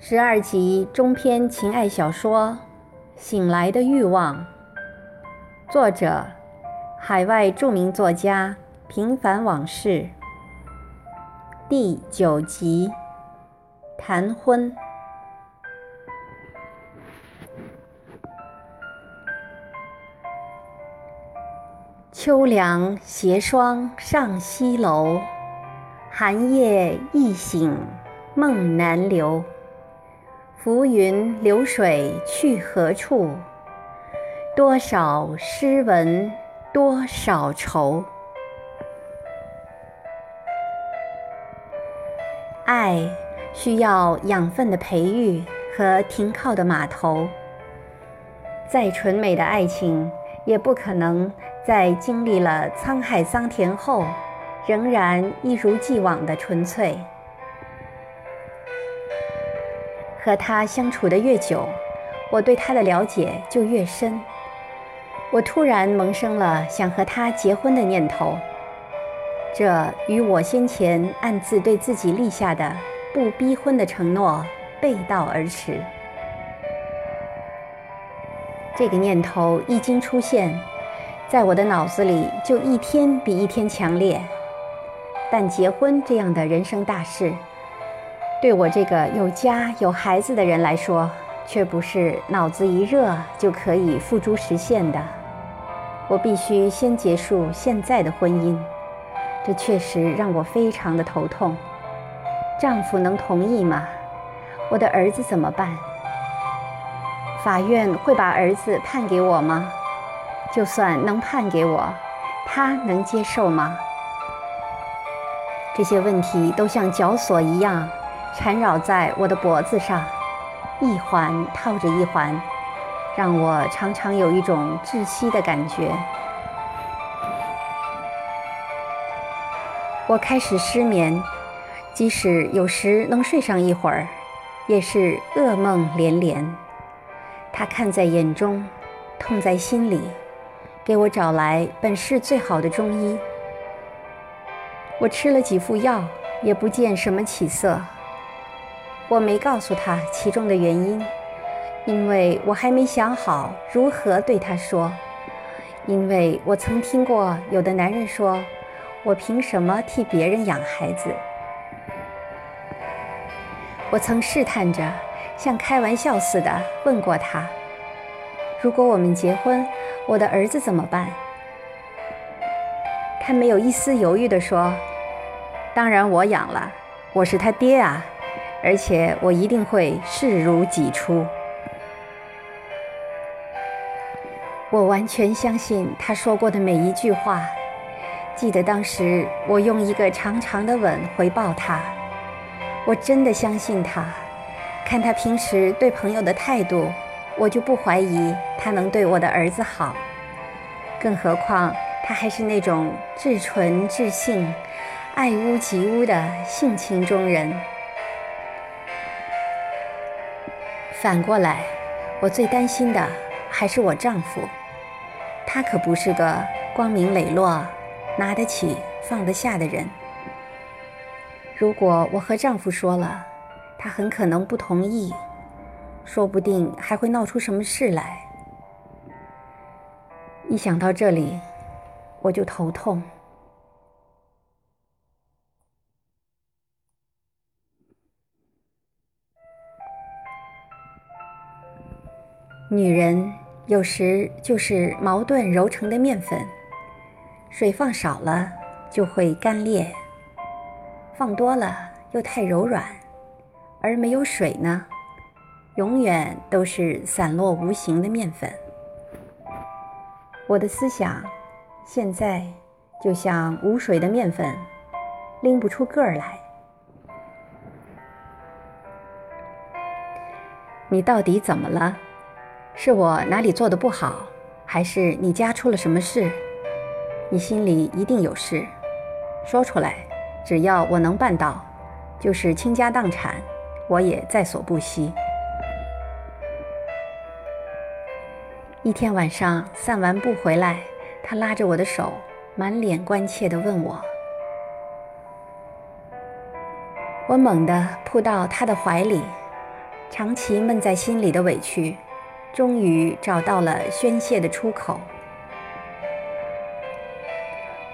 十二集中篇情爱小说《醒来的欲望》，作者：海外著名作家平凡往事。第九集，谈婚。秋凉斜霜上西楼，寒夜易醒梦难留。浮云流水去何处？多少诗文多少愁。爱需要养分的培育和停靠的码头。再纯美的爱情，也不可能在经历了沧海桑田后，仍然一如既往的纯粹。和他相处的越久，我对他的了解就越深。我突然萌生了想和他结婚的念头，这与我先前暗自对自己立下的不逼婚的承诺背道而驰。这个念头一经出现，在我的脑子里就一天比一天强烈。但结婚这样的人生大事，对我这个有家有孩子的人来说，却不是脑子一热就可以付诸实现的。我必须先结束现在的婚姻，这确实让我非常的头痛。丈夫能同意吗？我的儿子怎么办？法院会把儿子判给我吗？就算能判给我，他能接受吗？这些问题都像绞索一样。缠绕在我的脖子上，一环套着一环，让我常常有一种窒息的感觉。我开始失眠，即使有时能睡上一会儿，也是噩梦连连。他看在眼中，痛在心里，给我找来本市最好的中医。我吃了几副药，也不见什么起色。我没告诉他其中的原因，因为我还没想好如何对他说。因为我曾听过有的男人说：“我凭什么替别人养孩子？”我曾试探着，像开玩笑似的问过他：“如果我们结婚，我的儿子怎么办？”他没有一丝犹豫地说：“当然我养了，我是他爹啊。”而且我一定会视如己出。我完全相信他说过的每一句话。记得当时我用一个长长的吻回报他。我真的相信他。看他平时对朋友的态度，我就不怀疑他能对我的儿子好。更何况他还是那种至纯至性、爱屋及乌的性情中人。反过来，我最担心的还是我丈夫，他可不是个光明磊落、拿得起放得下的人。如果我和丈夫说了，他很可能不同意，说不定还会闹出什么事来。一想到这里，我就头痛。女人有时就是矛盾揉成的面粉，水放少了就会干裂，放多了又太柔软，而没有水呢，永远都是散落无形的面粉。我的思想现在就像无水的面粉，拎不出个儿来。你到底怎么了？是我哪里做的不好，还是你家出了什么事？你心里一定有事，说出来，只要我能办到，就是倾家荡产，我也在所不惜。一天晚上散完步回来，他拉着我的手，满脸关切地问我。我猛地扑到他的怀里，长期闷在心里的委屈，终于找到了宣泄的出口。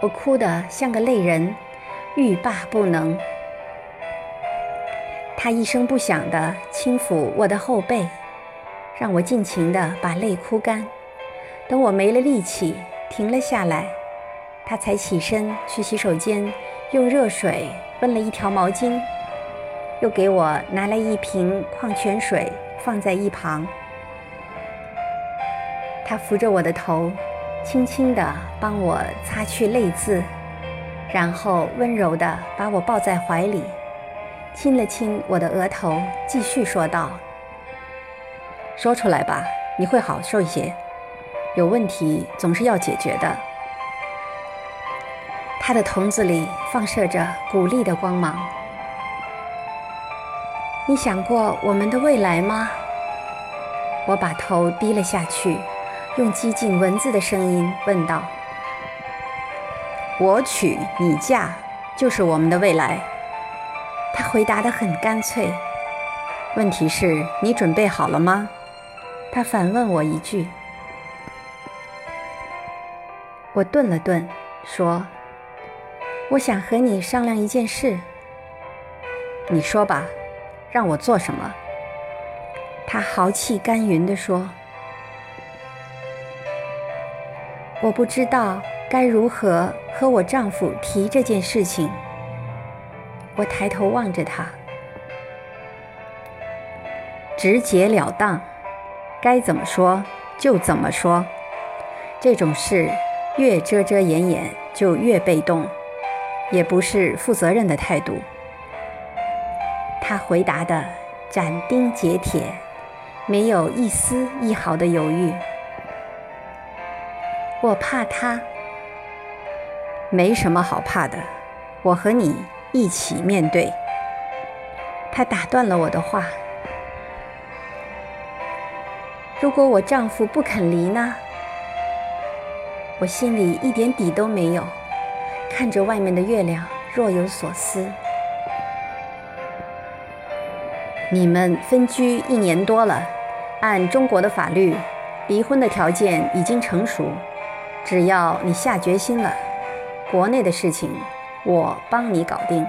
我哭得像个泪人，欲罢不能。他一声不响地轻抚我的后背，让我尽情地把泪哭干。等我没了力气，停了下来，他才起身去洗手间，用热水温了一条毛巾。又给我拿来一瓶矿泉水，放在一旁。他扶着我的头，轻轻地帮我擦去泪渍，然后温柔地把我抱在怀里，亲了亲我的额头，继续说道：“说出来吧，你会好受一些。有问题总是要解决的。”他的瞳子里放射着鼓励的光芒。你想过我们的未来吗？我把头低了下去，用激进文字的声音问道：“我娶你嫁，就是我们的未来。”他回答得很干脆。问题是，你准备好了吗？他反问我一句。我顿了顿，说：“我想和你商量一件事。”你说吧。让我做什么？他豪气干云地说：“我不知道该如何和我丈夫提这件事情。”我抬头望着他，直截了当，该怎么说就怎么说。这种事越遮遮掩掩，就越被动，也不是负责任的态度。他回答的斩钉截铁，没有一丝一毫的犹豫。我怕他，没什么好怕的，我和你一起面对。他打断了我的话。如果我丈夫不肯离呢？我心里一点底都没有，看着外面的月亮，若有所思。你们分居一年多了，按中国的法律，离婚的条件已经成熟。只要你下决心了，国内的事情我帮你搞定。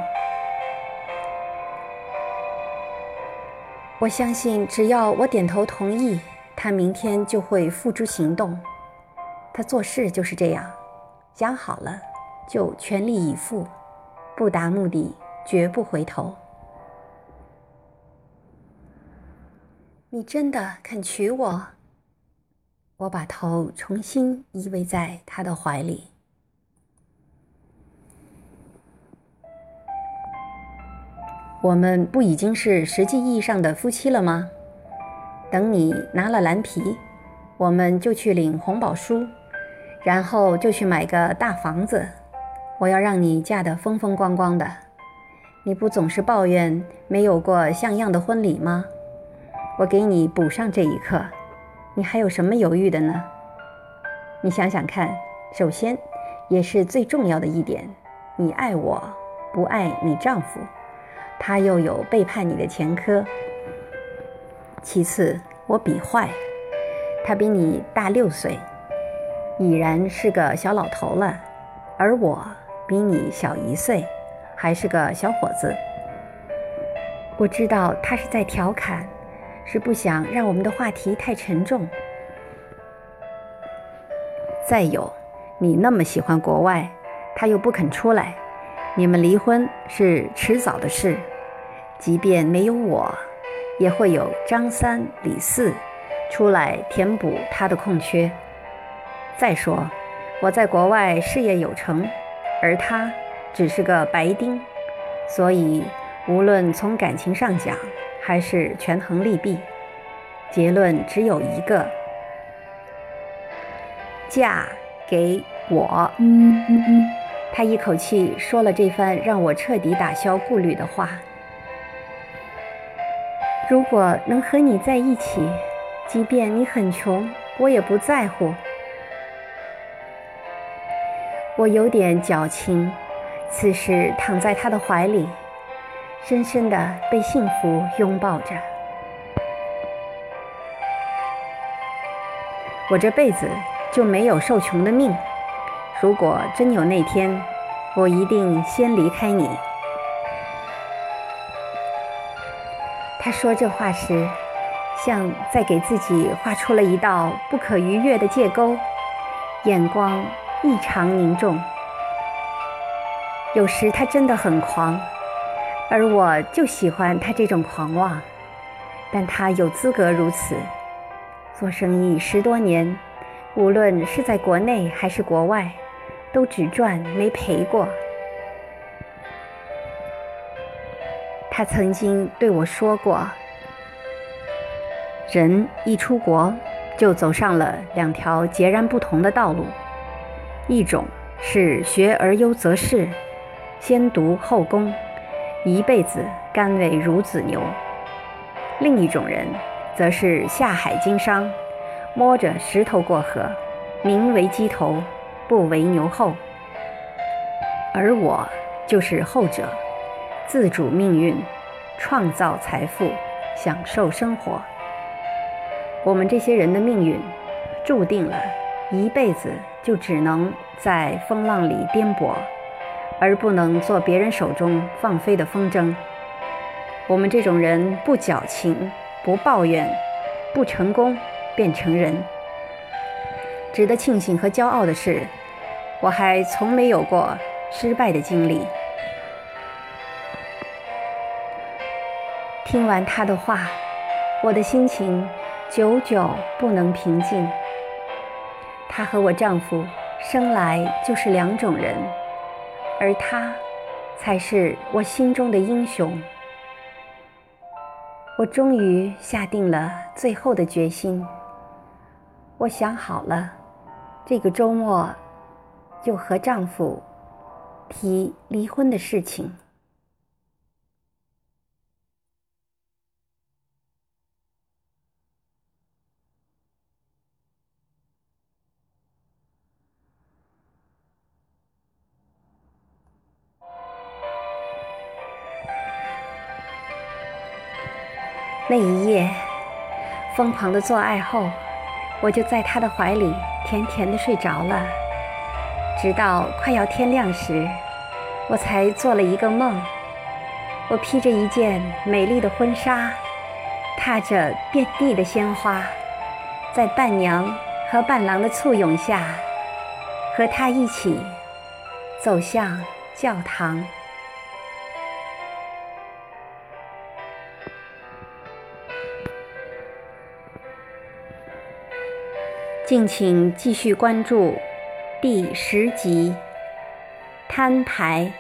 我相信，只要我点头同意，他明天就会付诸行动。他做事就是这样，想好了就全力以赴，不达目的绝不回头。你真的肯娶我？我把头重新依偎在他的怀里。我们不已经是实际意义上的夫妻了吗？等你拿了蓝皮，我们就去领红宝书，然后就去买个大房子。我要让你嫁得风风光光的。你不总是抱怨没有过像样的婚礼吗？我给你补上这一课，你还有什么犹豫的呢？你想想看，首先，也是最重要的一点，你爱我，不爱你丈夫，他又有背叛你的前科。其次，我比坏，他比你大六岁，已然是个小老头了，而我比你小一岁，还是个小伙子。我知道他是在调侃。是不想让我们的话题太沉重。再有，你那么喜欢国外，他又不肯出来，你们离婚是迟早的事。即便没有我，也会有张三李四出来填补他的空缺。再说，我在国外事业有成，而他只是个白丁，所以无论从感情上讲，还是权衡利弊，结论只有一个：嫁给我。他一口气说了这番让我彻底打消顾虑的话。如果能和你在一起，即便你很穷，我也不在乎。我有点矫情，此时躺在他的怀里。深深的被幸福拥抱着。我这辈子就没有受穷的命如果真有那天我一定先离开你。他说这话时像在给自己画出了一道不可逾越的界沟眼光异常凝重。有时他真的很狂而我就喜欢他这种狂妄。但他有资格如此。做生意十多年，无论是在国内还是国外，都只赚没赔过。他曾经对我说过：“人一出国，就走上了两条截然不同的道路，一种是学而优则仕，先读后工，一辈子甘为孺子牛；另一种人，则是下海经商，摸着石头过河，宁为鸡头，不为牛后。而我就是后者。”自主命运，创造财富，享受生活。我们这些人的命运，注定了一辈子就只能在风浪里颠簸，而不能做别人手中放飞的风筝。我们这种人不矫情，不抱怨，不成功便成人。值得庆幸和骄傲的是，我还从没有过失败的经历。听完他的话，我的心情久久不能平静。他和我丈夫生来就是两种人，而他才是我心中的英雄。我终于下定了最后的决心。我想好了，这个周末就和丈夫提离婚的事情。那一夜，疯狂的做爱后，我就在他的怀里甜甜的睡着了。直到快要天亮时，我才做了一个梦。我披着一件美丽的婚纱，踏着遍地的鲜花，在伴娘和伴郎的簇拥下，和他一起走向教堂。敬请继续关注第十集《摊牌》。